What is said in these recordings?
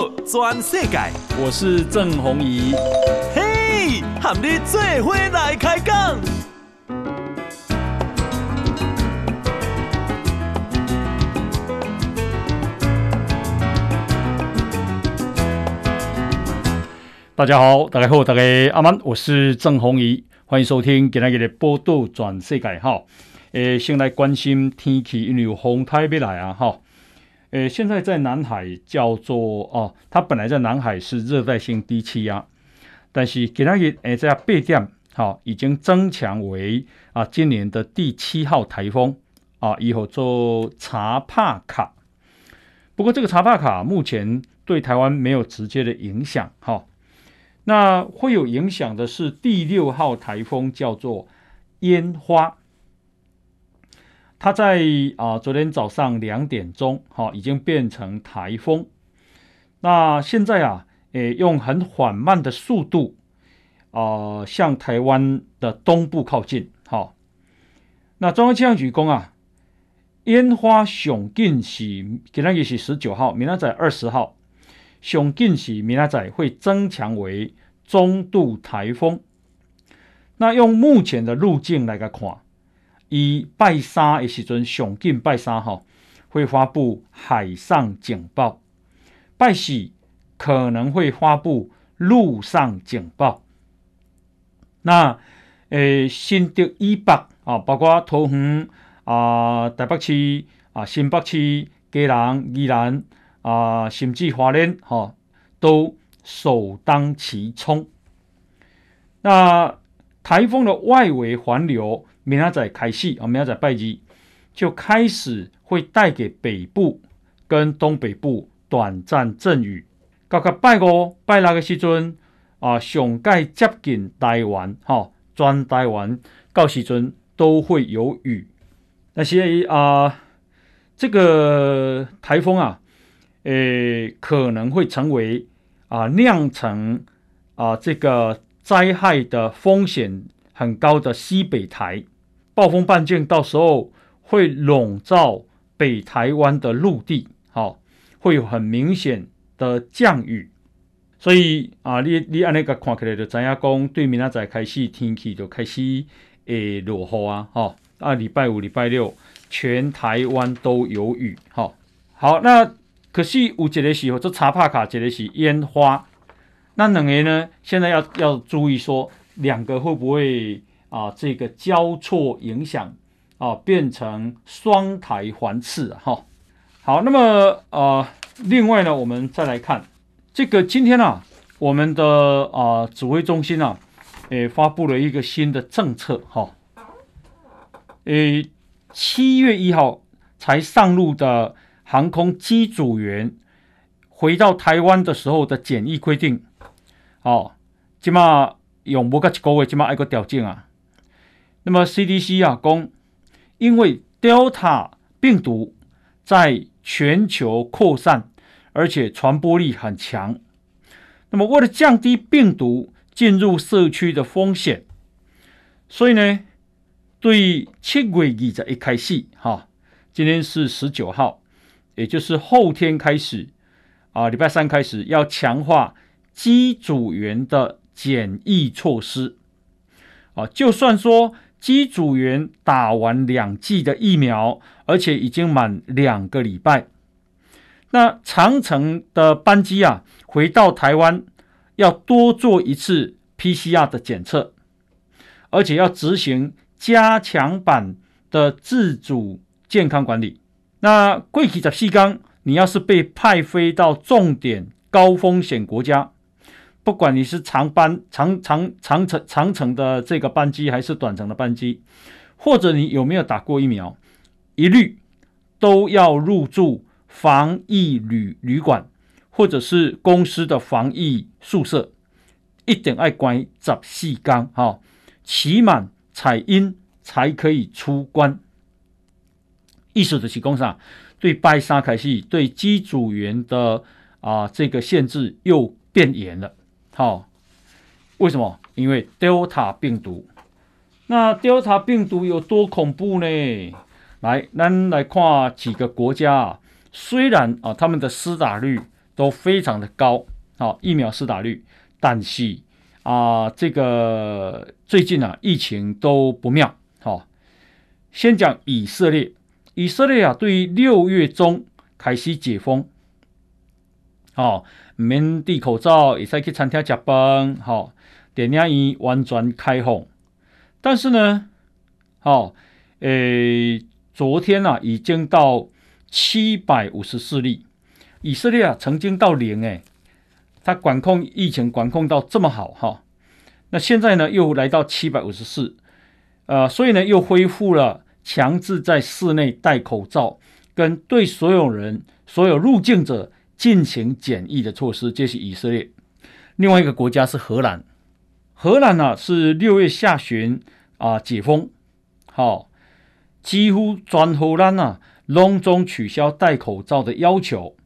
道全世界，我是郑宏仪。嘿，和你做伙来开讲。大家好，大家好，大家阿曼，我是郑宏仪，欢迎收听今天的报道全世界哈。诶，先来关心天气，因为有风台要来啊哈。诶，现在在南海叫做哦，它本来在南海是热带性低气压，但是今天诶在八点好已经增强为啊今年的第七号台风啊，以后做查帕卡。不过这个查帕卡目前对台湾没有直接的影响哈，那会有影响的是第六号台风叫做烟花。它在啊，昨天早上两点钟，哈，已经变成台风。那现在啊，诶，用很缓慢的速度，啊，向台湾的东部靠近，哈。那中央气象局讲啊，烟花上近是今天也是十九号，明天在二十号，上近是明天在会增强为中度台风。那用目前的路径来个看。以拜三的时阵，上近拜三哈，会发布海上警报；拜四可能会发布陆上警报。那诶，新竹以北啊，包括桃园啊、台北市啊、新北市、基隆、宜兰啊，甚至花莲哈，都首当其冲。那台风的外围环流。明仔载开始啊，明仔载拜二就开始会带给北部跟东北部短暂阵雨。到个拜五、拜六的时阵啊，上盖接近台湾，哈，全台湾到时阵都会有雨。那些啊，这个台风啊，诶、欸，可能会成为啊酿成啊这个灾害的风险很高的西北台。暴风半径到时候会笼罩北台湾的陆地，好，会有很明显的降雨，所以啊，你你按那个看起来就知影讲，对明仔载开始天气就开始诶落雨啊，哈，啊礼拜五、礼拜六全台湾都有雨，好，好，那可是有一个时候，这查帕卡这个是烟花，那两个呢，现在要要注意说，两个会不会？啊，这个交错影响啊，变成双台环刺哈。好，那么呃，另外呢，我们再来看这个今天啊，我们的啊指挥中心啊，诶发布了一个新的政策哈。诶，七月一号才上路的航空机组员回到台湾的时候的检疫规定，哦，起码用不个一个月，起码一个条件啊。那么 CDC 啊，公，因为 Delta 病毒在全球扩散，而且传播力很强。那么为了降低病毒进入社区的风险，所以呢，对七月二十一开始，哈，今天是十九号，也就是后天开始啊，礼拜三开始要强化机组员的检疫措施啊，就算说。机组员打完两剂的疫苗，而且已经满两个礼拜。那长城的班机啊，回到台湾要多做一次 PCR 的检测，而且要执行加强版的自主健康管理。那过去十四天，你要是被派飞到重点高风险国家。不管你是长班、长长长程、长程的这个班机，还是短程的班机，或者你有没有打过疫苗，一律都要入住防疫旅旅馆，或者是公司的防疫宿舍，一定要关十四天哈，期满采阴才可以出关。意思就是讲啥，对拜三开始，对机组员的啊这个限制又变严了。好，为什么？因为 Delta 病毒。那 Delta 病毒有多恐怖呢？来，咱来看几个国家啊。虽然啊，他们的施打率都非常的高，好，疫苗施打率，但是啊，这个最近啊，疫情都不妙，好，先讲以色列，以色列啊，对于六月中开始解封，好，唔免戴口罩，也使去餐厅吃饭，好，电影院完全开放，但是呢，好，诶，昨天啊，已经到七百五十四例。以色列啊，曾经到零诶，他管控疫情管控到这么好哈，那现在呢又来到七百五十四，呃，所以呢又恢复了强制在室内戴口罩，跟对所有人、所有入境者进行检疫的措施。这是以色列。另外一个国家是荷兰，荷兰呢、啊、是六月下旬啊解封，好，几乎全荷兰啊隆重取消戴口罩的要求。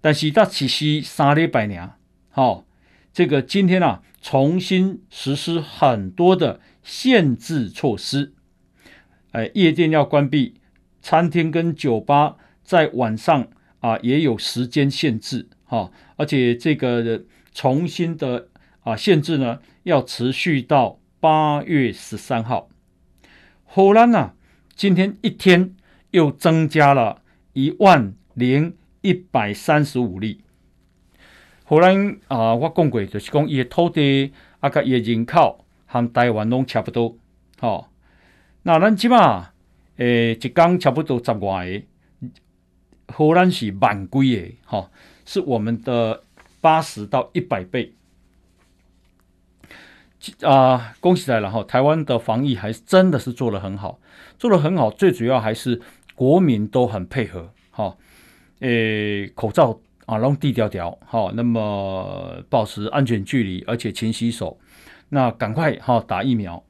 但是它只是三礼拜年，好，这个今天啊，重新实施很多的限制措施，哎，夜店要关闭，餐厅跟酒吧在晚上啊也有时间限制，哈，而且这个重新的啊限制呢，要持续到八月十三号。荷兰呢，今天一天又增加了一万零。一百三十五例。荷兰啊，我讲过，就是讲伊的土地啊，甲伊的人口和台湾拢差不多。哦，那咱即马诶，一共差不多十外个，荷兰是万几个，哈、是我们的八十到一百倍。啊，恭喜来了哈！台湾的防疫还真的是做得很好，做得很好。最主要还是国民都很配合，哈、哦。诶，口罩啊，弄低调调，好，那么保持安全距离，而且勤洗手。那赶快哈打疫苗。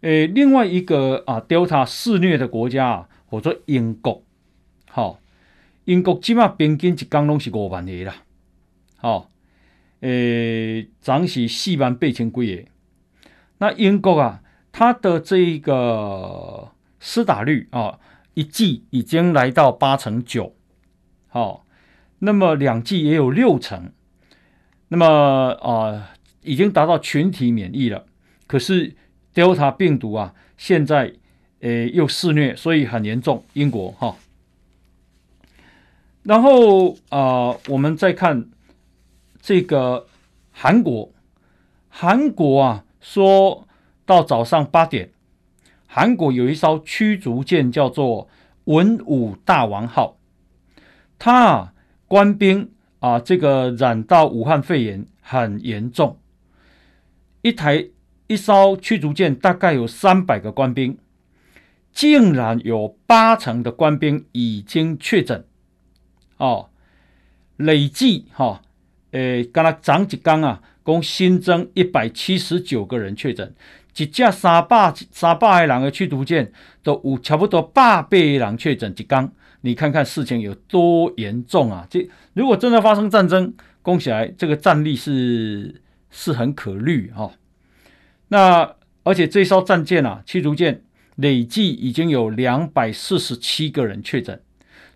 诶，另外一个啊，Delta 肆虐的国家啊，或者英国，好，英国起码平均一天拢是五万个啦，好，诶，涨是四万八千几个。那英国啊，它的这个施打率啊，一季已经来到八成九。好，那么两季也有六成，那么啊、呃，已经达到群体免疫了。可是 Delta 病毒啊，现在诶又肆虐，所以很严重。英国哈，然后啊、我们再看这个韩国，韩国啊，说到早上八点，韩国有一艘驱逐舰叫做文武大王号。他啊，官兵啊，这个染到武汉肺炎很严重。一台一艘驱逐舰大概有三百个官兵，竟然有八成的官兵已经确诊。哦，累计哈，诶，刚才涨几缸啊，共新增一百七十九个人确诊。一架三百三百个人的驱逐舰都有差不多八百人确诊几缸。你看看事情有多严重啊！这如果真的发生战争，攻起来这个战力是是很可虑哈、哦。那而且这艘战舰啊，驱逐舰累计已经有两百四十七个人确诊，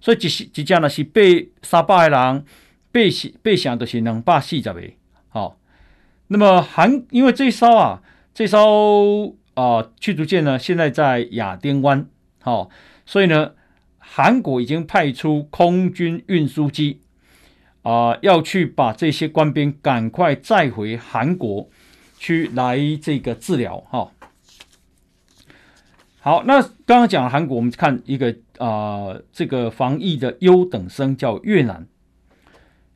所以这是这架呢是被三百个人被被想的是两百四十个。好，那么韩因为这艘啊这艘啊驱逐舰呢现在在亚丁湾，好、哦，所以呢。韩国已经派出空军运输机，啊、要去把这些官兵赶快载回韩国去来这个治疗。哈、哦，好，那刚刚讲韩国，我们看一个啊、这个防疫的优等生叫越南。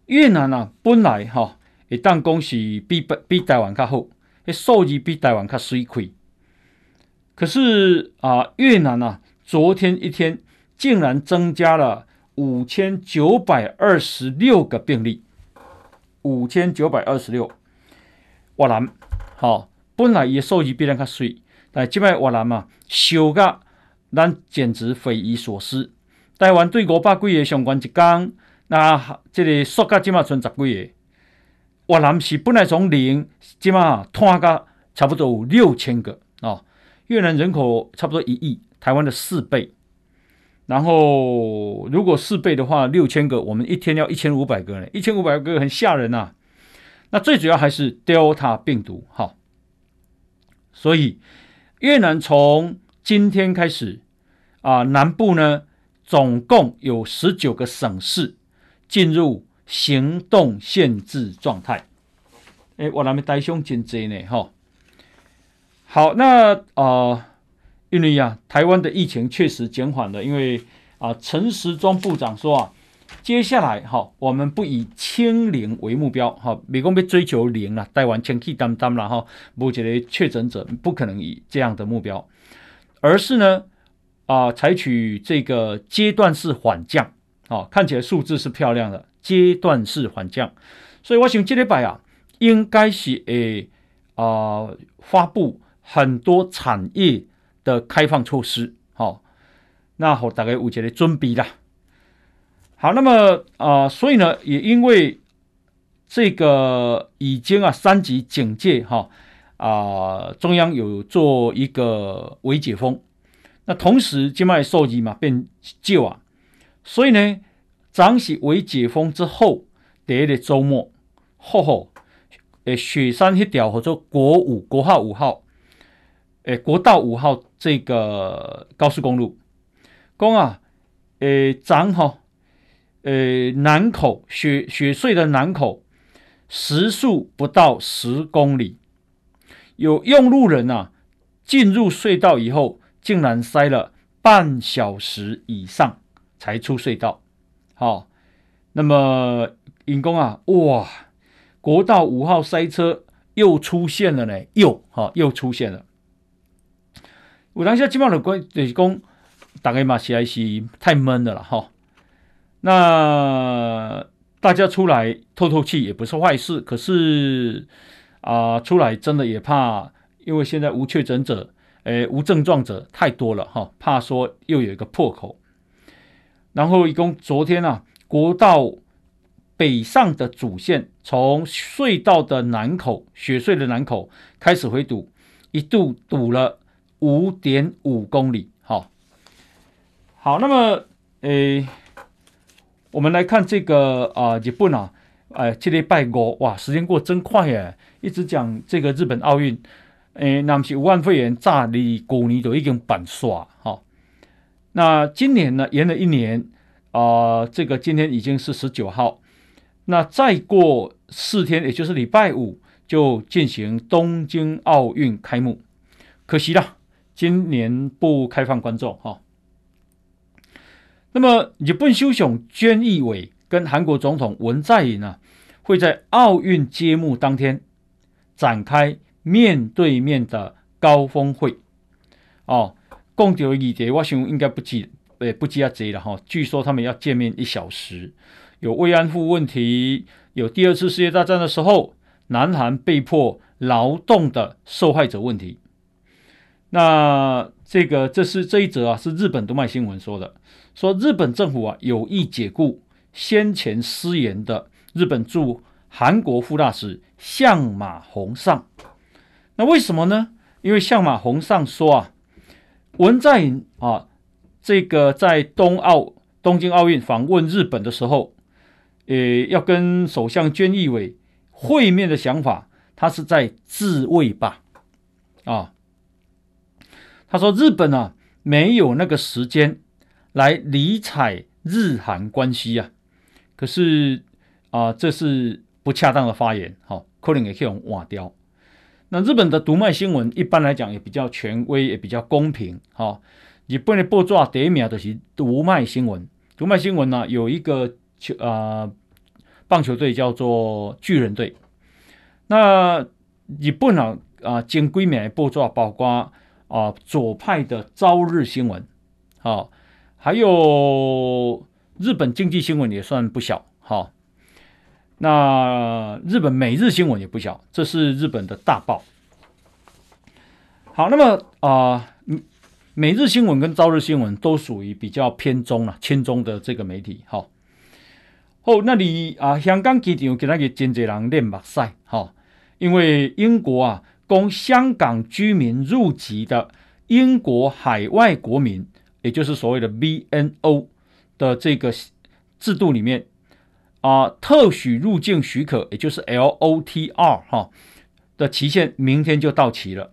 越南啊，本来哈，一旦恭喜比比台湾较好，诶数字比台湾较水亏。可是啊、越南啊，昨天一天。竟然增加了五千九百二十六个病例，五千九百二十六。越南好，本来也数字比咱较水，但这摆越南嘛，小个咱简直匪夷所思。台湾对五百几个相关一讲，那这个数个这摆存十几个，越南是本来从零，起码拖个差不多有六千个哦。越南人口差不多一亿，台湾的四倍。然后如果四倍的话，六千个，我们一天要一千五百个呢，一千五百个很吓人呐、啊。那最主要还是 Delta 病毒，哈。所以越南从今天开始啊，南部呢总共有十九个省市进入行动限制状态。哎，我那边带兄进这呢，哈。好，那啊。呃因为呀，台湾的疫情确实减缓了。因为啊，陈时中部长说啊，接下来哈，我们不以清零为目标哈，美国别追求零了，台湾千气担担了哈，目前的确诊者不可能以这样的目标，而是呢啊，采取这个阶段式缓降啊，看起来数字是漂亮的，阶段式缓降。所以我想这礼拜啊，应该是诶啊发布很多产业。的开放措施，好，那好，大概有这个准备啦。好，那么啊、呃，所以呢，也因为这个已经啊三级警戒哈啊、中央有做一个微解封，那同时境外收集嘛变旧啊，所以呢，涨息微解封之后，第一个周末，吼吼，诶，雪山一条或者国五国号五号。诶，国道五号这个高速公路，公啊，诶，涨哈，诶，南口雪雪隧的南口，时速不到十公里，有用路人啊，进入隧道以后，竟然塞了半小时以上才出隧道，好，那么尹工啊，哇，国道五号塞车又出现了呢，又哈，又出现了。我当下基本上的关就是讲，大概嘛实在是太闷了啦哈。那大家出来透透气也不是坏事，可是啊、出来真的也怕，因为现在无确诊者、诶无症状者太多了哈，怕说又有一个破口。然后一共昨天啊，国道北上的主线从隧道的南口雪隧的南口开始回堵，一度堵了。五点五公里，好，好，那么，诶，我们来看这个啊，日本啊，哎，这里拜国，哇，时间过真快耶！一直讲这个日本奥运，诶，那么是武汉肺炎炸离古尼都已经板刷，哈。那今年呢，延了一年，啊，这个今天已经是十九号，那再过四天，也就是礼拜五就进行东京奥运开幕，可惜了。今年不开放观众哈。那么日本首相菅义伟跟韩国总统文在寅呢，会在奥运揭幕当天展开面对面的高峰会。哦，共有议题，我想应该不记，呃，不记啊这了哈。据说他们要见面一小时，有慰安妇问题，有第二次世界大战的时候南韩被迫劳动的受害者问题。那这个这是这一则啊，是日本读卖新闻说的，说日本政府啊有意解雇先前失言的日本驻韩国副大使相马宏尚。那为什么呢？因为相马宏上说啊，文在寅啊，这个在东奥东京奥运访问日本的时候，呃，要跟首相菅义伟会面的想法，他是在自卫吧？啊。他说：“日本啊，没有那个时间来理睬日韩关系啊。可是啊，这是不恰当的发言，好、哦，可能也可以用瓦掉。那日本的读卖新闻一般来讲也比较权威，也比较公平。哈、哦，日本的报纸第一名就是读卖新闻。读卖新闻呢，有一个球啊、棒球队叫做巨人队。那日本啊啊前几名的报纸包括。”啊，左派的朝日新闻，好、啊，还有日本经济新闻也算不小，那日本每日新闻也不小，这是日本的大报。好，那么啊，每日新闻跟朝日新闻都属于比较偏中啊、偏中的这个媒体，好、啊。哦，那里啊，香港机场给那个真济人练目屎，好、啊，因为英国啊。供香港居民入籍的英国海外国民，也就是所谓的 BNO 的这个制度里面啊，特许入境许可，也就是 LOTR 哈的期限明天就到期了。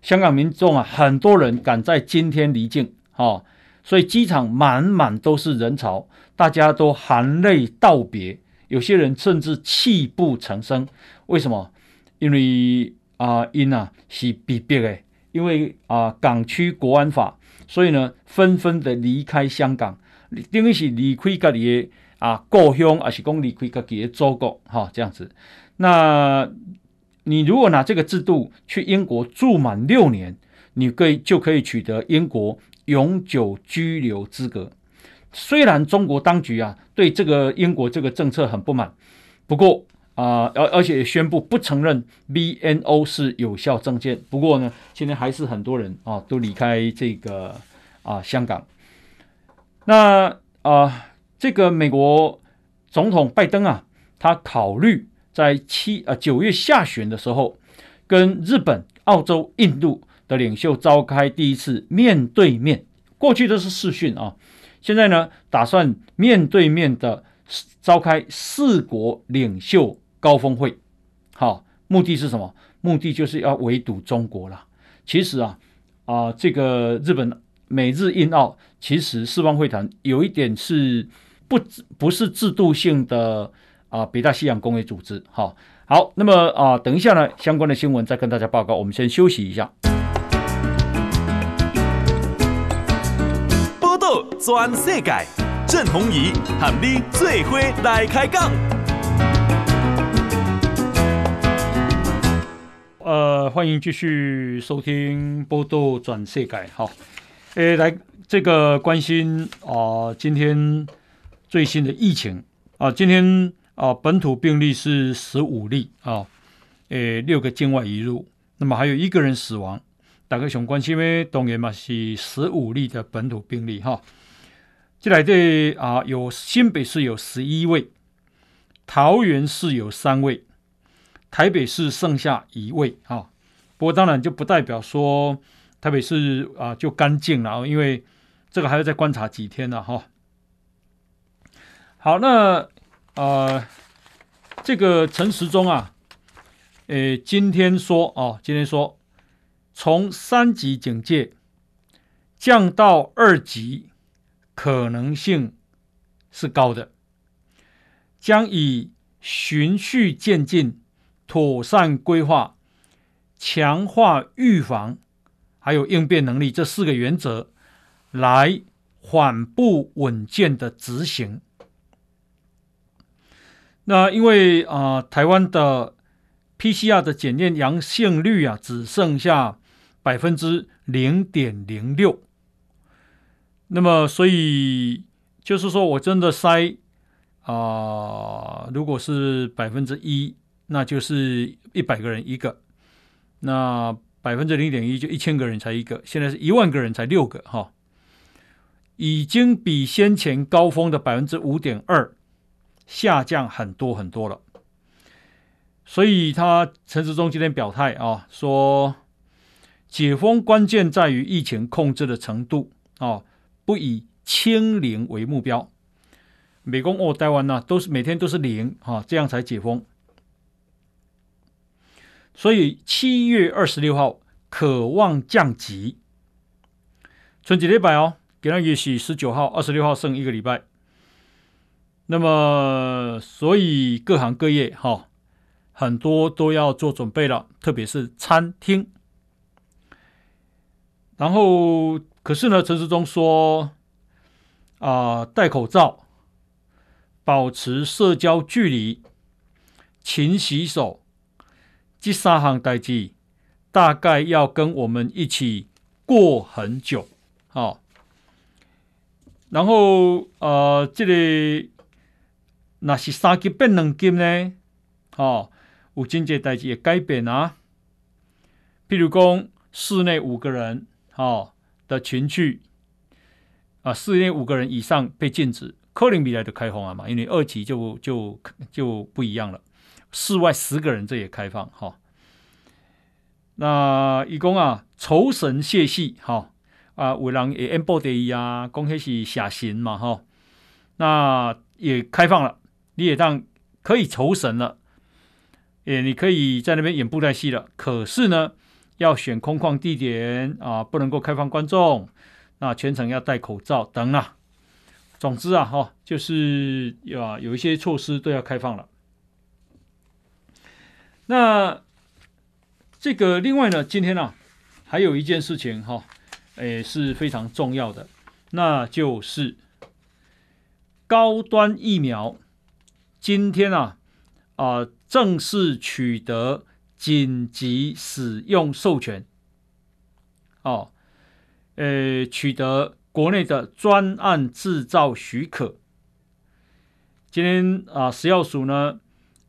香港民众啊，很多人赶在今天离境，哈，所以机场满满都是人潮，大家都含泪道别，有些人甚至泣不成声。为什么？因为啊，因啊是被逼的，因为啊港区国安法，所以呢纷纷的离开香港，等于是离开家里啊故乡，还是讲离开家己的祖国，哈，这样子。那你如果拿这个制度去英国住满六年，你可以就可以取得英国永久居留资格。虽然中国当局啊对这个英国这个政策很不满，不过。啊，而而且也宣布不承认 BNO 是有效证件。不过呢，现在还是很多人啊都离开这个啊香港。那啊，这个美国总统拜登啊，他考虑在七啊九月下旬的时候，跟日本、澳洲、印度的领袖召开第一次面对面。过去都是视讯啊，现在呢，打算面对面的召开四国领袖。高峰会，好，目的是什么？目的就是要围堵中国了。其实啊，啊、呃，这个日本美日印澳，其实四方会谈有一点是不不是制度性的啊、呃，北大西洋公约组织。好，好，那么啊、呃，等一下呢，相关的新闻再跟大家报告。我们先休息一下。报道全世界，郑弘仪喊你最伙来开讲。呃，欢迎继续收听《报道转世界》哈，诶，来这个关心啊、呃，今天最新的疫情啊、今天啊、本土病例是十五例啊，诶，六个境外移入，那么还有一个人死亡。大家想关心的当然嘛是十五例的本土病例哈。进来的啊，有新北市有十一位，桃园市有三位。台北市剩下一位啊，不过当然就不代表说台北市啊就干净了，因为这个还要再观察几天呢哈。好，那呃，这个陈时中啊，诶，今天说哦，今天说从三级警戒降到二级可能性是高的，将以循序渐进。妥善规划、强化预防，还有应变能力这四个原则，来缓步稳健的执行。那因为啊、台湾的 PCR 的检验阳性率啊，只剩下百分之零点零六。那么，所以就是说我真的筛啊、如果是百分之一。那就是一百个人一个，那百分之零点一就一千个人才一个，现在是一万个人才六个哈，已经比先前高峰的百分之五点二下降很多很多了。所以他陈时中今天表态啊，说解封关键在于疫情控制的程度啊，不以清零为目标。美工哦，台湾呢都是每天都是零哈，这样才解封。所以七月二十六号可望降级，春节礼拜哦，给他也许十九号、二十六号剩一个礼拜。那么，所以各行各业哈、哦，很多都要做准备了，特别是餐厅。然后，可是呢，陈时中说啊、戴口罩，保持社交距离，勤洗手。这三行代志大概要跟我们一起过很久，好、然后呃，这里、那是三级变两级呢，哦，有经济代志也改变啊。譬如讲，室内五个人，哦的群聚，啊，室内五个人以上被禁止，可能未来的开放了嘛，因为二级就就就不一样了。室外十个人，这也开放哈。那一共啊，酬神谢戏哈啊，有人也演报第一啊，讲那是写神嘛，哈，那也开放了，你也当可以酬神了，也你可以在那边演布袋戏了。可是呢，要选空旷地点啊，不能够开放观众，那全程要戴口罩等啊。总之啊，哈，就是啊，有一些措施都要开放了。那这个另外呢，今天呢、啊，还有一件事情哈。诶，是非常重要的，那就是高端疫苗今天啊啊、正式取得紧急使用授权，哦，呃，取得国内的专案制造许可。今天啊，食药署呢，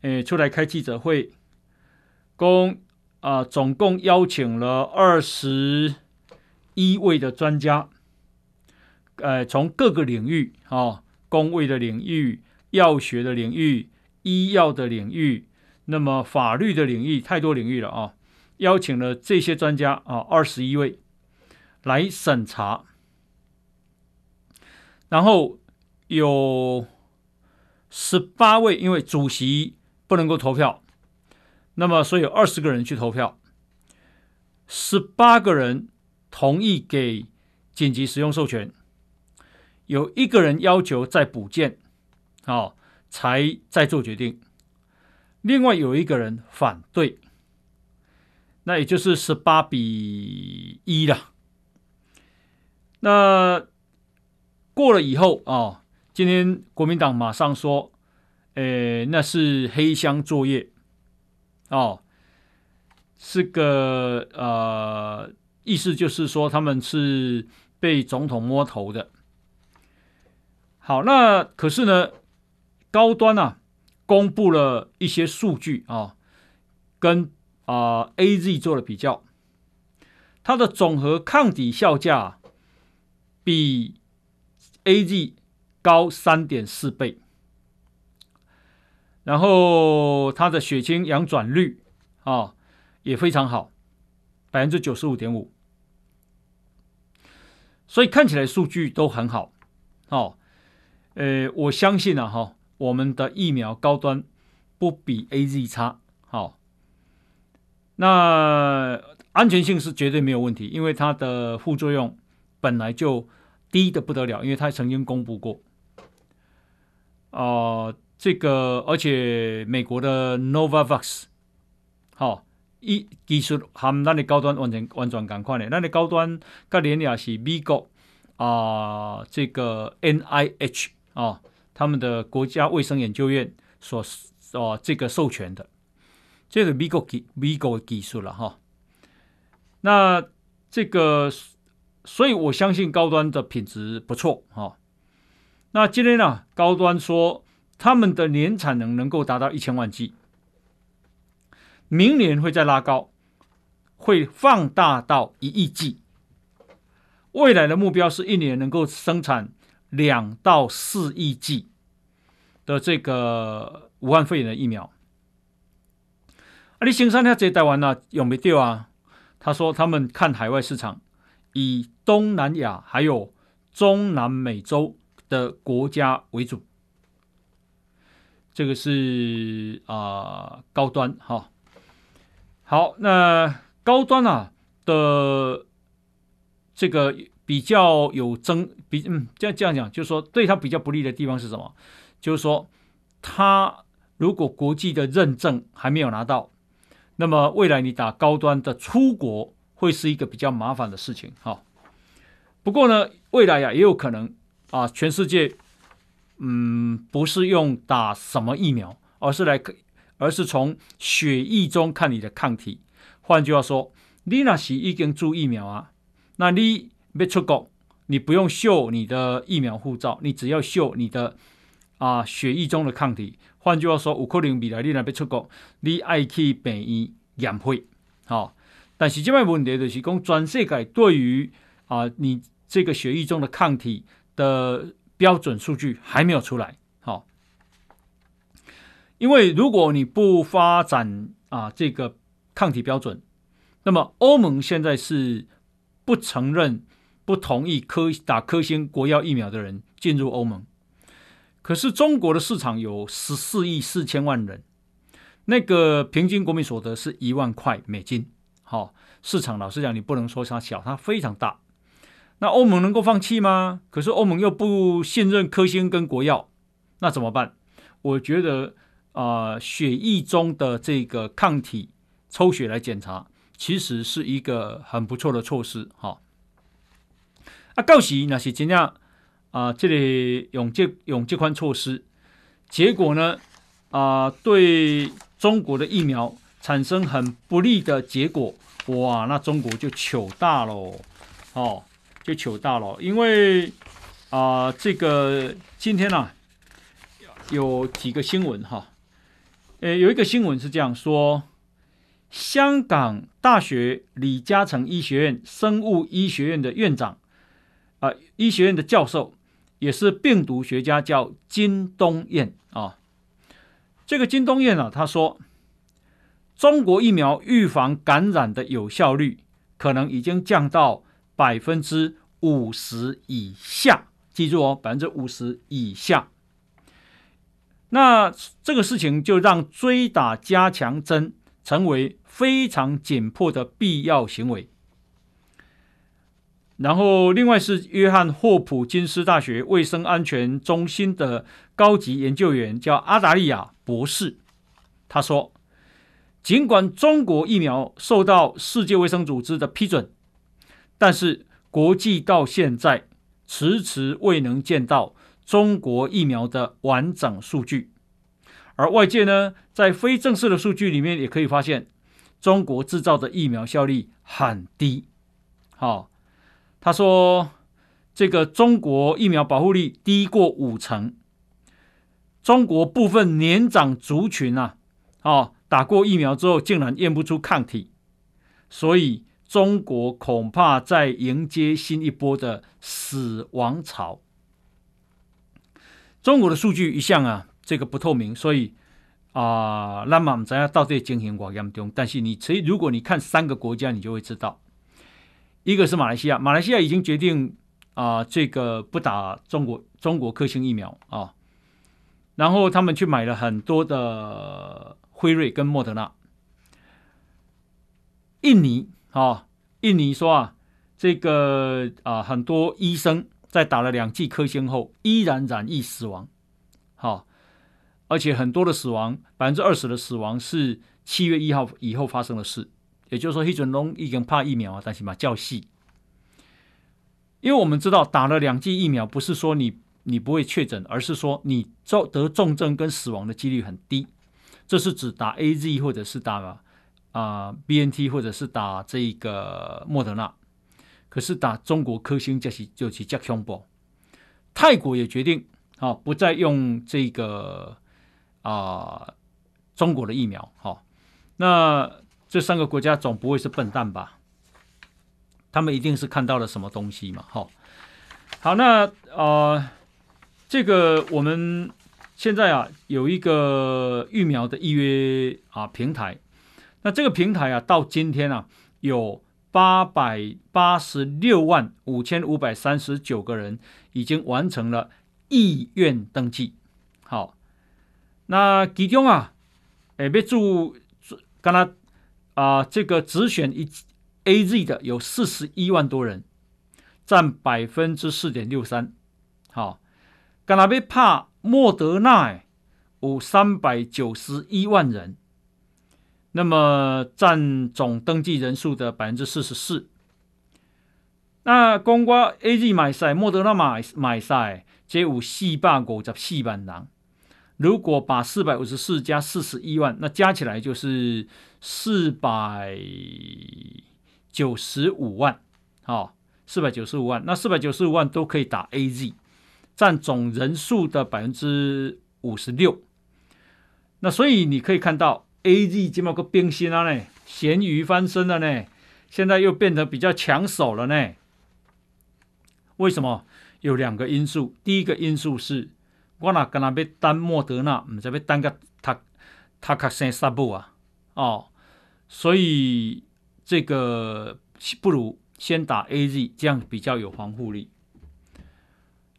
诶，出来开记者会，共啊总共邀请了二十。一位的专家，呃，从各个领域啊，公卫的领域、药学的领域、医药的领域，那么法律的领域，太多领域了啊！邀请了这些专家啊，二十一位来审查，然后有十八位，因为主席不能够投票，那么所以有二十个人去投票，十八个人。同意给紧急使用授权，有一个人要求再补件，哦，才再做决定。另外有一个人反对，那也就是十八比一了。那过了以后啊，今天国民党马上说，诶，那是黑箱作业，哦，是个呃。意思就是说，他们是被总统摸头的。好，那可是呢，高端啊，公布了一些数据啊，跟啊 AZ 做了比较，它的总和抗体效价比 AZ 高三点四倍，然后它的血清阳转率啊也非常好。百分之九十五点五，所以看起来数据都很好，哦，呃，我相信啊，哈，我们的疫苗高端不比 AZ 差，好，那安全性是绝对没有问题，因为它的副作用本来就低的不得了，因为它曾经公布过，啊，这个而且美国的 Novavax，好。一技术含咱的高端完全完全同款的，咱的高端甲联亚是美国啊、呃，这个 NIH 啊、哦，他们的国家卫生研究院所哦这个授权的，这个美国技美国技术了哈、那这个，所以我相信高端的品质不错哈、那今天呢，高端说他们的年产能能够达到一千万剂。明年会再拉高，会放大到一亿剂。未来的目标是一年能够生产两到四亿剂的这个武汉肺炎的疫苗。啊，你生产那这台湾呢，有没有啊？他说他们看海外市场，以东南亚还有中南美洲的国家为主。这个是啊、高端哈。好，那高端啊的这个比较有争比，嗯，这样这样讲，就是说对他比较不利的地方是什么？就是说，他如果国际的认证还没有拿到，那么未来你打高端的出国会是一个比较麻烦的事情。哈，不过呢，未来呀、啊、也有可能啊，全世界嗯不是用打什么疫苗，而是来。而是从血液中看你的抗体。换句话说，你那是已经注疫苗啊，那你没出国，你不用秀你的疫苗护照，你只要秀你的啊血液中的抗体。换句话说，有可能未来你那边出国，你爱去病院验血。好，但是这边问题就是讲，全世界对于啊你这个血液中的抗体的标准数据还没有出来。因为如果你不发展啊这个抗体标准，那么欧盟现在是不承认不同意科打科兴国药疫苗的人进入欧盟。可是中国的市场有十四亿四千万人，那个平均国民所得是一万块美金。好、市场老实讲，你不能说它小，它非常大。那欧盟能够放弃吗？可是欧盟又不信任科兴跟国药，那怎么办？我觉得啊、血液中的这个抗体抽血来检查，其实是一个很不错的措施。哈、哦，啊，到时那是怎样？啊，这里用这用这款措施，结果呢，啊，对中国的疫苗产生很不利的结果，哇，那中国就糗大了，哦，就糗大了，因为啊，这个今天啊，有几个新闻哈，呃，有一个新闻是这样说，香港大学李嘉诚医学院生物医学院的院长，啊，医学院的教授。也是病毒学家，叫金东彦啊。这个金东彦啊，他说，中国疫苗预防感染的有效率可能已经降到百分之五十以下。记住哦，百分之五十以下。那这个事情就让追打加强针成为非常紧迫的必要行为。然后，另外是约翰霍普金斯大学卫生安全中心的高级研究员，叫阿达利亚博士。他说：“尽管中国疫苗受到世界卫生组织的批准，但是国际到现在迟迟未能见到中国疫苗的完整数据。而外界呢，在非正式的数据里面也可以发现，中国制造的疫苗效力很低。”好。他说：“这个中国疫苗保护力低过五成，中国部分年长族群啊，哦，打过疫苗之后竟然验不出抗体，所以中国恐怕在迎接新一波的死亡潮。中国的数据一向啊，这个不透明，所以啊，那么我们知道到底情形多严重。但是你其实如果你看三个国家，你就会知道。”一个是马来西亚，马来西亚已经决定啊、这个不打中国中国科兴疫苗啊，然后他们去买了很多的辉瑞跟莫德纳。印尼啊，印尼说啊，这个啊很多医生在打了两剂科兴后依然染疫死亡，好、啊，而且很多的死亡，百分之二十的死亡是七月一号以后发生的事。也就是说，一种龙已经怕疫苗啊，但是嘛较细，因为我们知道打了两剂疫苗，不是说你你不会确诊，而是说你重得重症跟死亡的几率很低。这是指打 AZ 或者是打啊、呃、BNT 或者是打这个莫德纳，可是打中国科兴就是就是较恐怖。泰国也决定啊，不再用这个啊、中国的疫苗，好，那。这三个国家总不会是笨蛋吧？他们一定是看到了什么东西嘛？哈，好，那呃，这个我们现在啊有一个疫苗的预约啊平台，那这个平台啊到今天啊有八百八十六万五千五百三十九个人已经完成了意愿登记。好，那其中啊，哎，别注刚才。啊、呃，这个只选一 A Z 的有四十一万多人，占百分之四点六三。好，刚才被怕莫德纳有三百九十一万人，那么占总登记人数的百分之四十四。那光括 A Z 买赛，莫德纳买买赛，这有四百五十四万人。如果把四百五十四加四十一万，那加起来就是四百九十五万，好，四百九十五万。那四百九十五万都可以打 AZ，占总人数的百分之五十六。那所以你可以看到 AZ 这么个冰心了呢，咸鱼翻身了呢，现在又变得比较抢手了呢。为什么？有两个因素。第一个因素是。我那跟他要单莫德纳，唔知要单个他他卡生沙布啊，哦，所以这个不如先打 AZ，这样比较有防护力。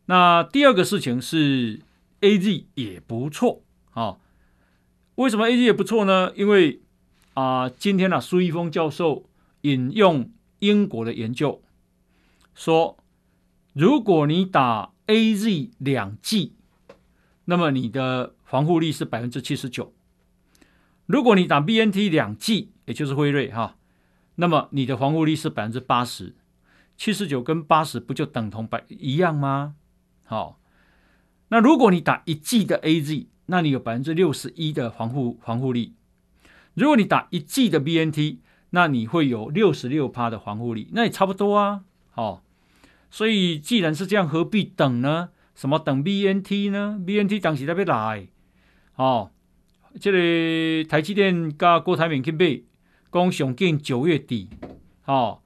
那第二个事情是 AZ 也不错啊。为什么 AZ 也不错呢？因为啊、呃，今天呢、啊，苏一峰教授引用英国的研究说，如果你打 AZ 两剂，那么你的防护力是百分之七十九。如果你打 BNT 两剂，也就是辉瑞哈，那么你的防护力是百分之八十。七十九跟八十不就等同百一样吗？好，那如果你打一剂的 AZ，那你有百分之六十一的防护防护力。如果你打一剂的 BNT，那你会有六十六趴的防护力，那也差不多啊。好，所以既然是这样，何必等呢？什么等 BNT 呢？BNT 当时在要来，哦，这个台积电跟郭台铭去买，讲上近九月底，哦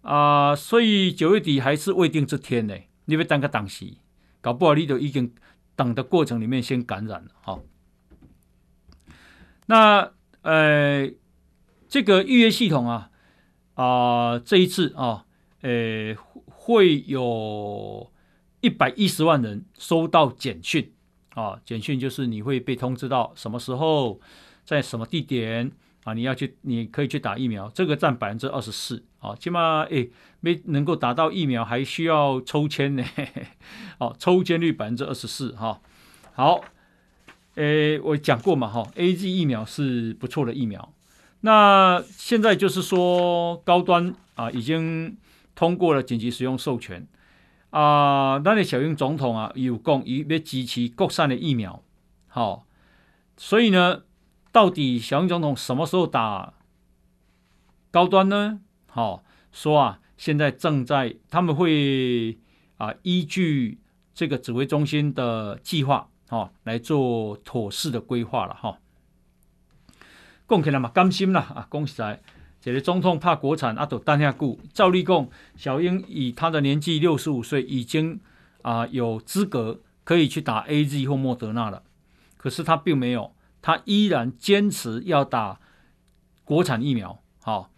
啊、呃，所以九月底还是未定之天呢。你要等个当时，搞不好你就已经等的过程里面先感染了，哈、哦。那呃，这个预约系统啊，啊、呃，这一次啊，呃，会有。一百一十万人收到简讯。啊，简讯就是你会被通知到什么时候，在什么地点啊，你要去，你可以去打疫苗，这个占百分之二十四。啊，起码诶没能够打到疫苗，还需要抽签呢，哦，抽签率百分之二十四哈，好，诶，我讲过嘛哈，A G 疫苗是不错的疫苗，那现在就是说高端啊已经通过了紧急使用授权。啊，那你小英总统啊有讲，伊要支持国产的疫苗，好、哦，所以呢，到底小英总统什么时候打高端呢？好、哦，说啊，现在正在他们会啊依据这个指挥中心的计划，哦，来做妥适的规划了哈。讲起来嘛，甘心啦啊，恭喜在。这个总统怕国产，啊，都单下顾。照例讲，小英以他的年纪六十五岁，已经啊、有资格可以去打 AZ 或莫德纳了。可是他并没有，他依然坚持要打国产疫苗。好、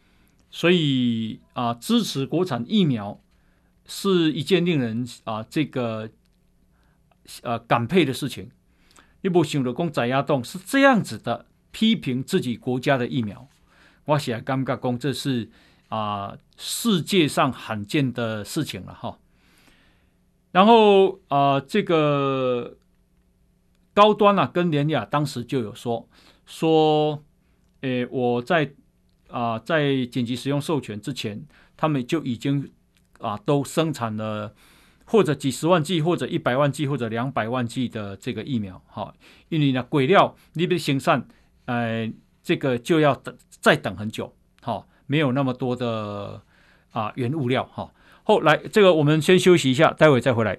所以啊、支持国产疫苗是一件令人啊、这个呃感佩的事情。一部想着讲在野党是这样子的批评自己国家的疫苗。我写尴尬讲，这是啊、世界上罕见的事情了哈。然后啊、呃，这个高端啊跟联雅当时就有说说，诶，我在啊、在紧急使用授权之前，他们就已经啊、都生产了或者几十万剂，或者一百万剂，或者两百万剂的这个疫苗哈。因为呢，鬼料你别行善，呃。这个就要等再等很久，好、哦，没有那么多的啊原物料哈。后、哦、来这个我们先休息一下，待会再回来。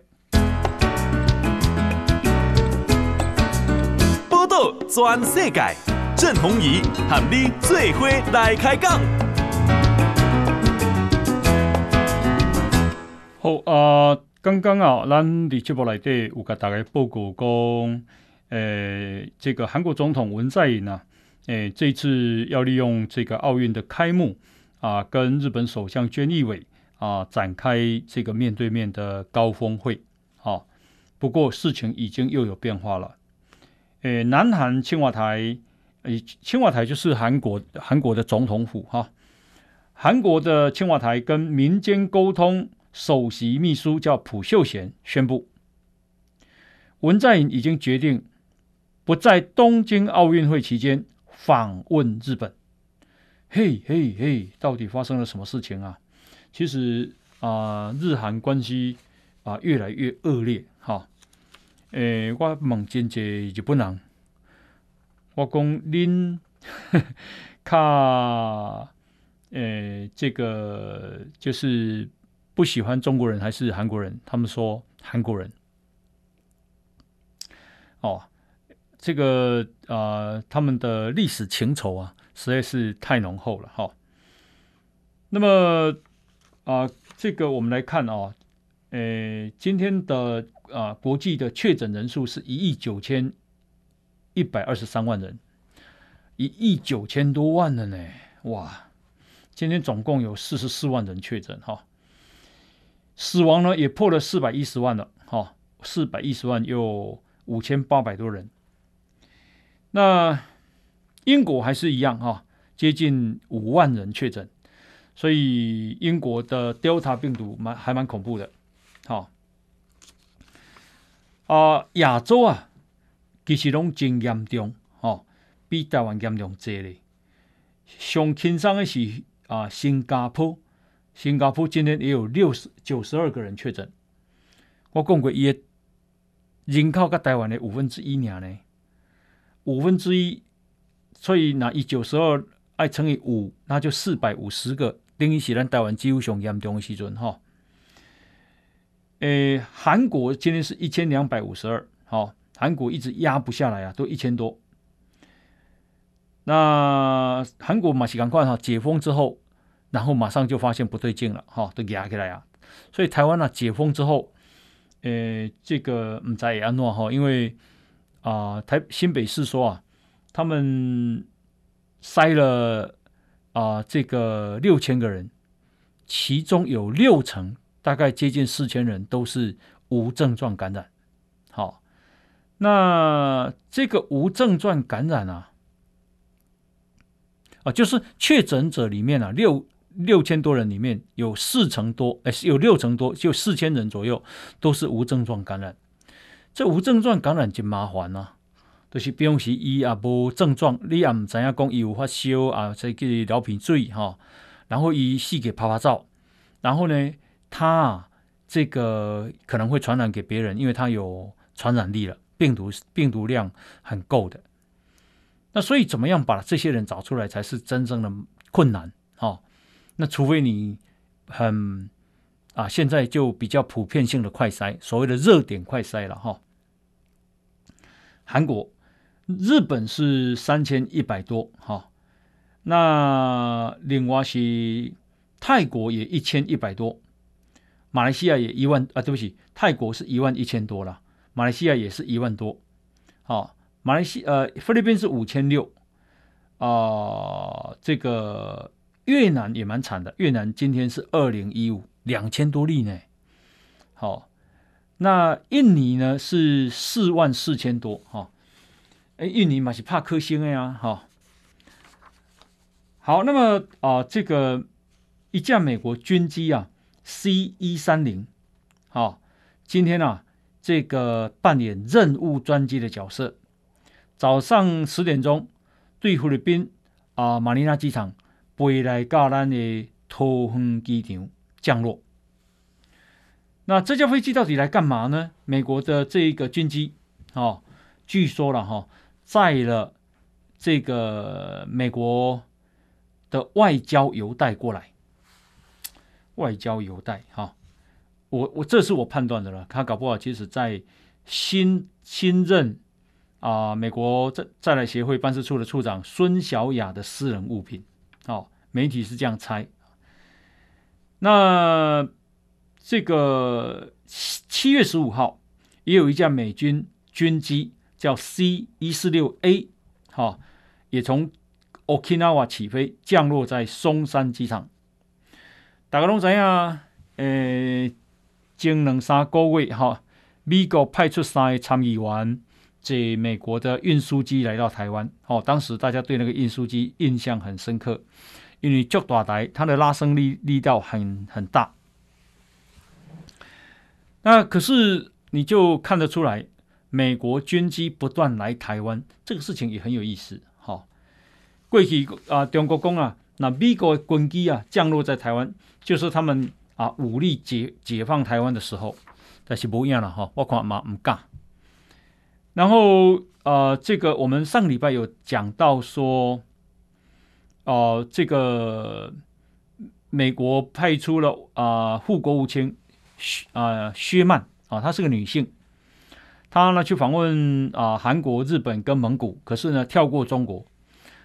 报道全世界，郑弘仪喊你最伙来开讲。好啊，刚刚啊，咱伫节目内底有甲大家报告讲，诶、呃，这个韩国总统文在寅啊。诶，这次要利用这个奥运的开幕啊，跟日本首相菅义伟啊展开这个面对面的高峰会。啊，不过事情已经又有变化了。诶，南韩青瓦台，诶，青瓦台就是韩国韩国的总统府哈、韩国的青瓦台跟民间沟通首席秘书叫朴秀贤宣布，文在寅已经决定不在东京奥运会期间。访问日本，嘿嘿嘿，到底发生了什么事情啊？其实啊、日韩关系啊、越来越恶劣哈。诶、我问真济日本人，我讲恁 卡诶，这个就是不喜欢中国人还是韩国人？他们说韩国人。哦。这个啊、他们的历史情仇啊，实在是太浓厚了哈。那么啊、这个我们来看啊，呃，今天的啊、国际的确诊人数是一亿九千一百二十三万人，一亿九千多万了呢，哇！今天总共有四十四万人确诊哈，死亡呢也破了四百一十万了哈，四百一十万又五千八百多人。那英国还是一样哈，接近五万人确诊，所以英国的 Delta 病毒蛮还蛮恐怖的。好，啊，亚洲啊，其实拢真严重，哈，比台湾严重多咧。上轻伤的是啊，新加坡，新加坡今天也有六十九十二个人确诊。我讲过，伊的人口甲台湾的五分之一尔呢。五分之一，所以那一九十二爱乘以五，那就四百五十个。等于是咱台湾几乎上严重的时阵哈。诶，韩国今天是一千两百五十二，好，韩国一直压不下来啊，都一千多。那韩国马上赶快哈解封之后，然后马上就发现不对劲了，哈，都压起来啊。所以台湾呢解封之后，诶，这个唔知安怎哈，因为。啊，台新北市说啊，他们筛了啊这个六千个人，其中有六成，大概接近四千人都是无症状感染。好，那这个无症状感染啊，啊，就是确诊者里面啊，六六千多人里面有四成多，哎，有六成多，就四千人左右都是无症状感染。这无症状感染就麻烦了，啊，就是比方说伊也无症状，你也唔知影讲伊有发烧啊，再去流鼻水哈，然后伊四给拍拍照，然后呢，他这个可能会传染给别人，因为他有传染力了，病毒病毒量很够的。那所以怎么样把这些人找出来才是真正的困难哈？那除非你很啊，现在就比较普遍性的快筛，所谓的热点快筛了哈。韩国、日本是三千一百多，哈，那另外是泰国也一千一百多，马来西亚也一万啊，对不起，泰国是一万一千多了，马来西亚也是一万多，好，马来西呃菲律宾是五千六，啊，这个越南也蛮惨的，越南今天是二零一五两千多例呢，好。那印尼呢是四万四千多哈，哎，印尼嘛是怕克星的呀哈。好，那么啊，这个一架美国军机啊，C 一三零，好，今天啊，这个扮演任务专机的角色，早上十点钟对菲律宾啊马尼拉机场飞来到咱的桃园机场降落。那这架飞机到底来干嘛呢？美国的这一个军机，哦，据说了哈，载了这个美国的外交邮袋过来。外交邮袋，哈，我我这是我判断的了。他搞不好其实在新新任啊，美国在在来协会办事处的处长孙小雅的私人物品。哦，媒体是这样猜。那。这个七月十五号，也有一架美军军机叫 C 一四六 A，哈，也从 Okinawa 起飞，降落在松山机场。大家都知道，呃，前两三个月哈，美国派出三个参议员这美国的运输机来到台湾，哦，当时大家对那个运输机印象很深刻，因为足大台，它的拉升力力道很很大。那可是你就看得出来，美国军机不断来台湾，这个事情也很有意思。好，过去啊，中国讲啊，那美国军机啊降落在台湾，就是他们啊武力解解放台湾的时候，但是不一样了哈。我看嘛唔干。然后呃，这个我们上礼拜有讲到说，哦、这个美国派出了啊副国务卿。薛啊，薛曼啊，她是个女性，她呢去访问啊韩国、日本跟蒙古，可是呢跳过中国。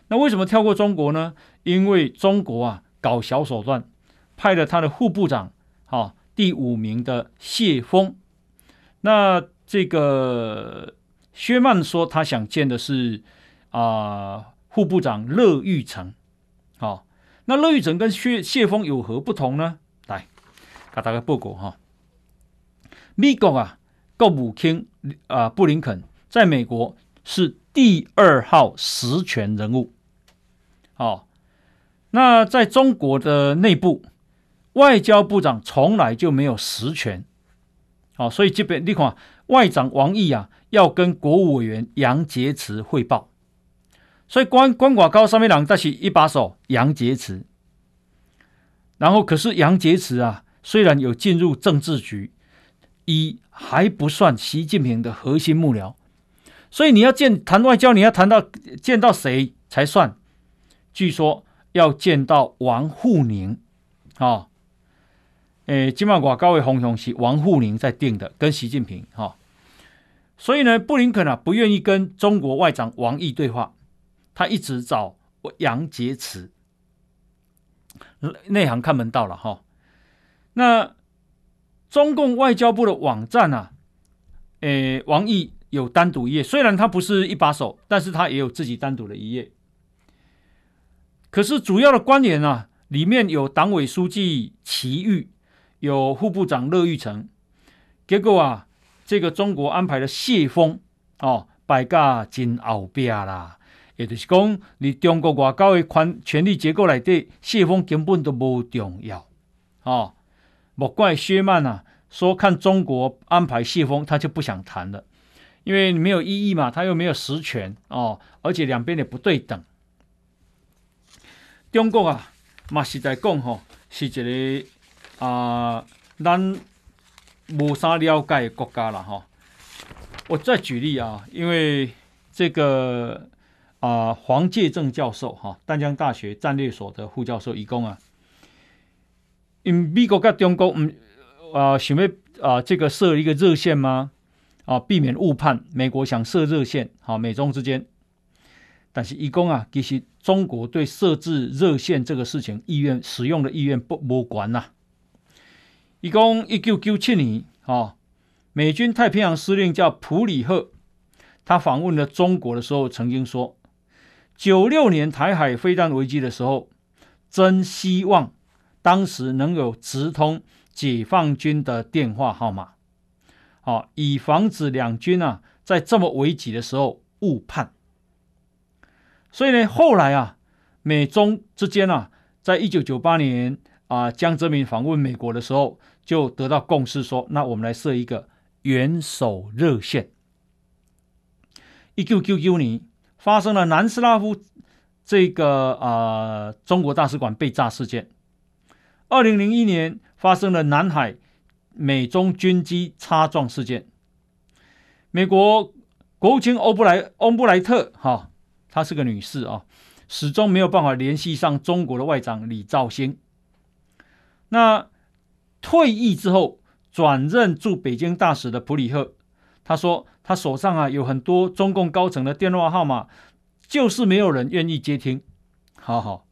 那为什么跳过中国呢？因为中国啊搞小手段，派了他的副部长，啊第五名的谢峰。那这个薛曼说他想见的是啊副部长乐玉成，好。那乐玉成跟谢谢峰有何不同呢？来，给大家报告哈。美国啊，国务卿啊布林肯在美国是第二号实权人物。哦，那在中国的内部，外交部长从来就没有实权。哦，所以这边你看，外长王毅啊，要跟国务委员杨洁篪汇报。所以关关寡高上面两个是一把手杨洁篪，然后可是杨洁篪啊，虽然有进入政治局，一还不算习近平的核心幕僚，所以你要见谈外交，你要谈到见到谁才算？据说要见到王沪宁啊，诶，今晚寡高位红红是王沪宁在定的，跟习近平哈、哦，所以呢，布林肯啊不愿意跟中国外长王毅对话。他一直找杨洁篪，内行看门道了哈。那中共外交部的网站啊，诶，王毅有单独一页，虽然他不是一把手，但是他也有自己单独的一页。可是主要的官员啊，里面有党委书记齐豫，有副部长乐玉成，结果啊，这个中国安排的谢峰哦，摆架真后边啦。也就是讲，你中国外交的权权力结构来对谢峰根本都不重要，哦，莫怪薛曼啊说看中国安排谢峰，他就不想谈了，因为没有意义嘛，他又没有实权哦，而且两边也不对等。中国啊，嘛实在讲吼，是一个啊，咱无啥了解的国家了哈。我再举例啊，因为这个。啊、呃，黄介正教授哈，淡江大学战略所的副教授，一共啊，因美国跟中国嗯啊想要啊这个设一个热线吗？啊，避免误判，美国想设热线，好，美中之间，但是伊讲啊，其实中国对设置热线这个事情意愿使用的意愿不无关呐。伊讲一九九七年，哈，美军太平洋司令叫普里赫，他访问了中国的时候，曾经说。九六年台海飞弹危机的时候，真希望当时能有直通解放军的电话号码，好，以防止两军啊在这么危急的时候误判。所以呢，后来啊，美中之间啊，在一九九八年啊，江泽民访问美国的时候，就得到共识说，那我们来设一个元首热线。一九九九年。发生了南斯拉夫这个啊、呃、中国大使馆被炸事件。二零零一年发生了南海美中军机擦撞事件。美国国务卿欧布莱欧布莱特哈，她是个女士啊，始终没有办法联系上中国的外长李肇星。那退役之后转任驻北京大使的普里赫。他说：“他手上啊有很多中共高层的电话号码，就是没有人愿意接听。好好，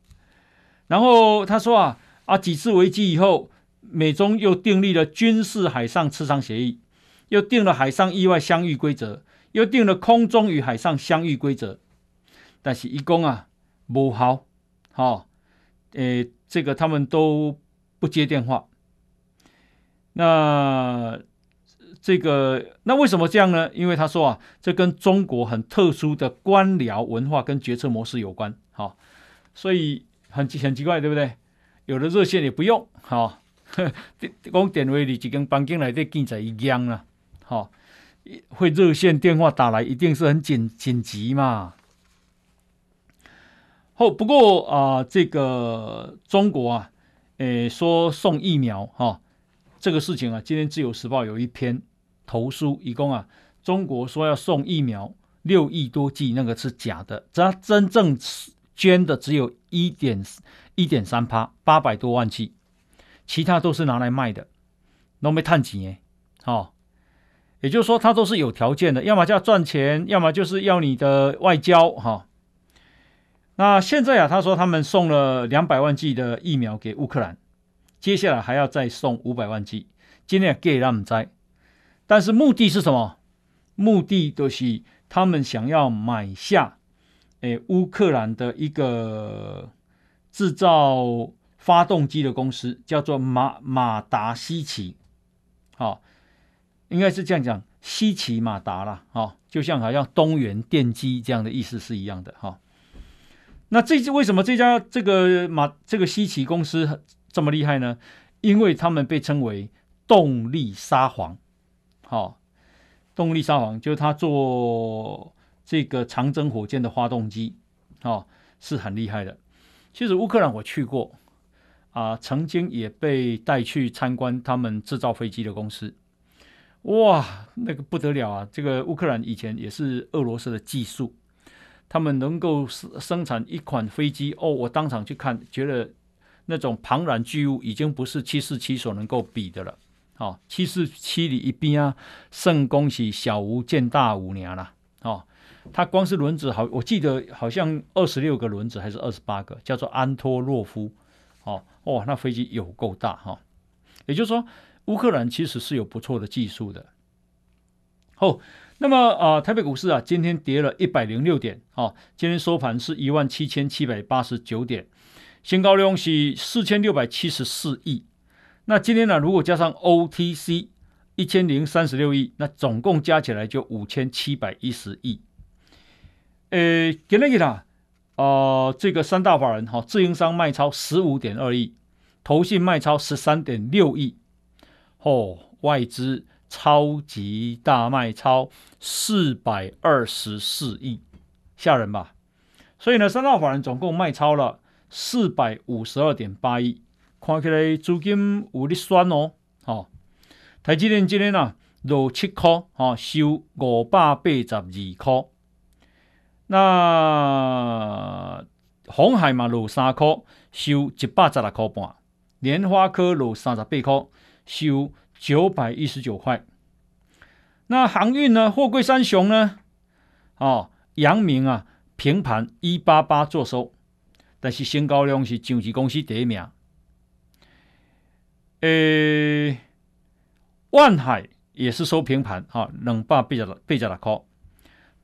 然后他说啊啊几次危机以后，美中又订立了军事海上磋商协议，又定了海上意外相遇规则，又定了空中与海上相遇规则。但是一共啊不好，好，诶，这个他们都不接电话。那。”这个那为什么这样呢？因为他说啊，这跟中国很特殊的官僚文化跟决策模式有关。哈、哦，所以很很奇怪，对不对？有的热线也不用。好、哦，讲电话里就跟办公来的记者一样了。好、哦，会热线电话打来，一定是很紧紧急嘛。后不过啊、呃，这个中国啊，诶说送疫苗哈、哦，这个事情啊，今天自由时报有一篇。投书一共啊，中国说要送疫苗六亿多剂，那个是假的，他真正捐的只有一点一点三趴，八百多万剂，其他都是拿来卖的，都没探几年，哦，也就是说他都是有条件的，要么叫赚钱，要么就是要你的外交，哈、哦。那现在啊，他说他们送了两百万剂的疫苗给乌克兰，接下来还要再送五百万剂，今天给他们摘。但是目的是什么？目的就是他们想要买下，诶，乌克兰的一个制造发动机的公司，叫做马马达西奇，好、哦，应该是这样讲，西奇马达啦，哦，就像好像东元电机这样的意思是一样的哈、哦。那这为什么这家这个马这个西奇公司这么厉害呢？因为他们被称为动力沙皇，好、哦，动力沙皇就是他做这个长征火箭的发动机，哦，是很厉害的。其实乌克兰我去过，啊，曾经也被带去参观他们制造飞机的公司，哇，那个不得了啊！这个乌克兰以前也是俄罗斯的技术。他们能够生生产一款飞机哦，我当场去看，觉得那种庞然巨物已经不是七四七所能够比的了。哦，七四七里一边啊，圣恭喜小巫见大巫娘了。哦，它光是轮子好，我记得好像二十六个轮子还是二十八个，叫做安托洛夫。哦，哦，那飞机有够大哈、也就是说，乌克兰其实是有不错的技术的。哦。那么啊、台北股市啊，今天跌了一百零六点，哦，今天收盘是一万七千七百八十九点，新高量是四千六百七十四亿。那今天呢，如果加上 OTC 一千零三十六亿，那总共加起来就五千七百一十亿。呃，给那个啦，呃，这个三大法人哈，自营商卖超十五点二亿，投信卖超十三点六亿，哦，外资。超级大卖超四百二十四亿，吓人吧？所以呢，三大法人总共卖超了四百五十二点八亿，看起来资金有点酸哦。哦，台积电今天呢落七块，哦，收五百八十二块。那红海嘛落三块，收一百十六块半。莲花科落三十八块，收。九百一十九块，那航运呢？货柜三雄呢？哦，阳明啊，平盘一八八做收，但是新高量是上市公司第一名。呃，万海也是收平盘，哈、哦，两百八十六八十六块。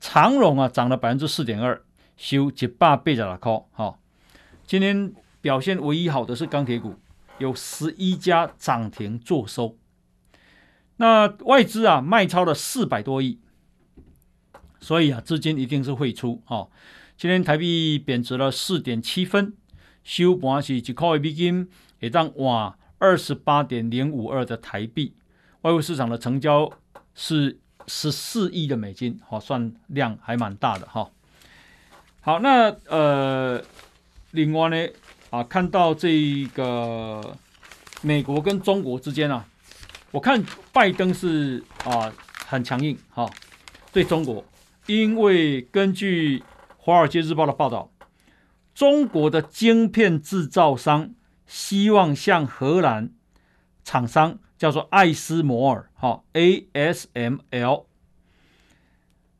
长荣啊，涨了百分之四点二，收一百八十六块。哈、哦，今天表现唯一好的是钢铁股，有十一家涨停做收。那外资啊卖超了四百多亿，所以啊资金一定是汇出哦。今天台币贬值了四点七分，收盘是一块美金也当哇二十八点零五二的台币。外汇市场的成交是十四亿的美金，好、哦、算量还蛮大的哈、好，那呃另外呢啊看到这个美国跟中国之间啊。我看拜登是啊很强硬哈，对中国，因为根据《华尔街日报》的报道，中国的晶片制造商希望向荷兰厂商叫做艾斯摩尔哈 ASML，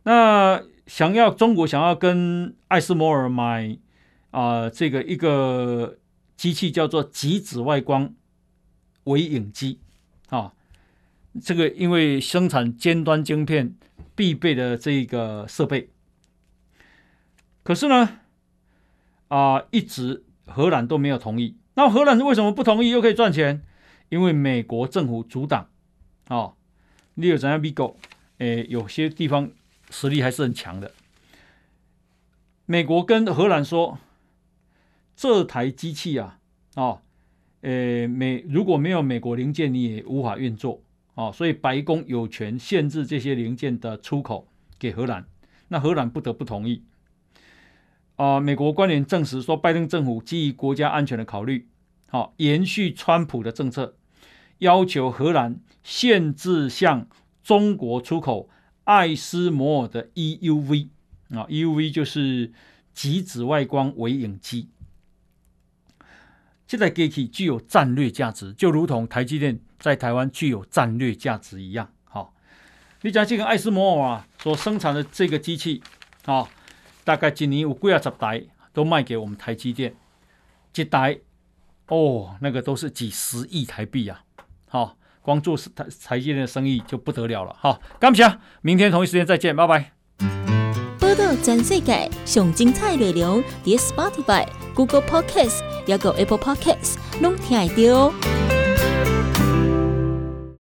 那想要中国想要跟艾斯摩尔买啊这个一个机器叫做极紫外光微影机啊。这个因为生产尖端晶片必备的这个设备，可是呢，啊、一直荷兰都没有同意。那荷兰为什么不同意又可以赚钱？因为美国政府阻挡。哦，你有怎样比较？诶，有些地方实力还是很强的。美国跟荷兰说，这台机器啊，哦，诶，美如果没有美国零件，你也无法运作。哦，所以白宫有权限制这些零件的出口给荷兰，那荷兰不得不同意。啊、美国官员证实说，拜登政府基于国家安全的考虑，好、哦、延续川普的政策，要求荷兰限制向中国出口艾斯摩尔的 EUV 啊，EUV 就是极紫外光微影机。这台机器具有战略价值，就如同台积电在台湾具有战略价值一样。好，你讲这个艾斯摩尔啊所生产的这个机器，啊，大概今年有几啊十台都卖给我们台积电，一台哦，那个都是几十亿台币啊。好，光做财财金的生意就不得了了。好，感谢，明天同一时间再见，拜拜。波到全世界上精彩的内容，连 Spotify、Google Podcast 也够 Apple Podcast 拢听得到。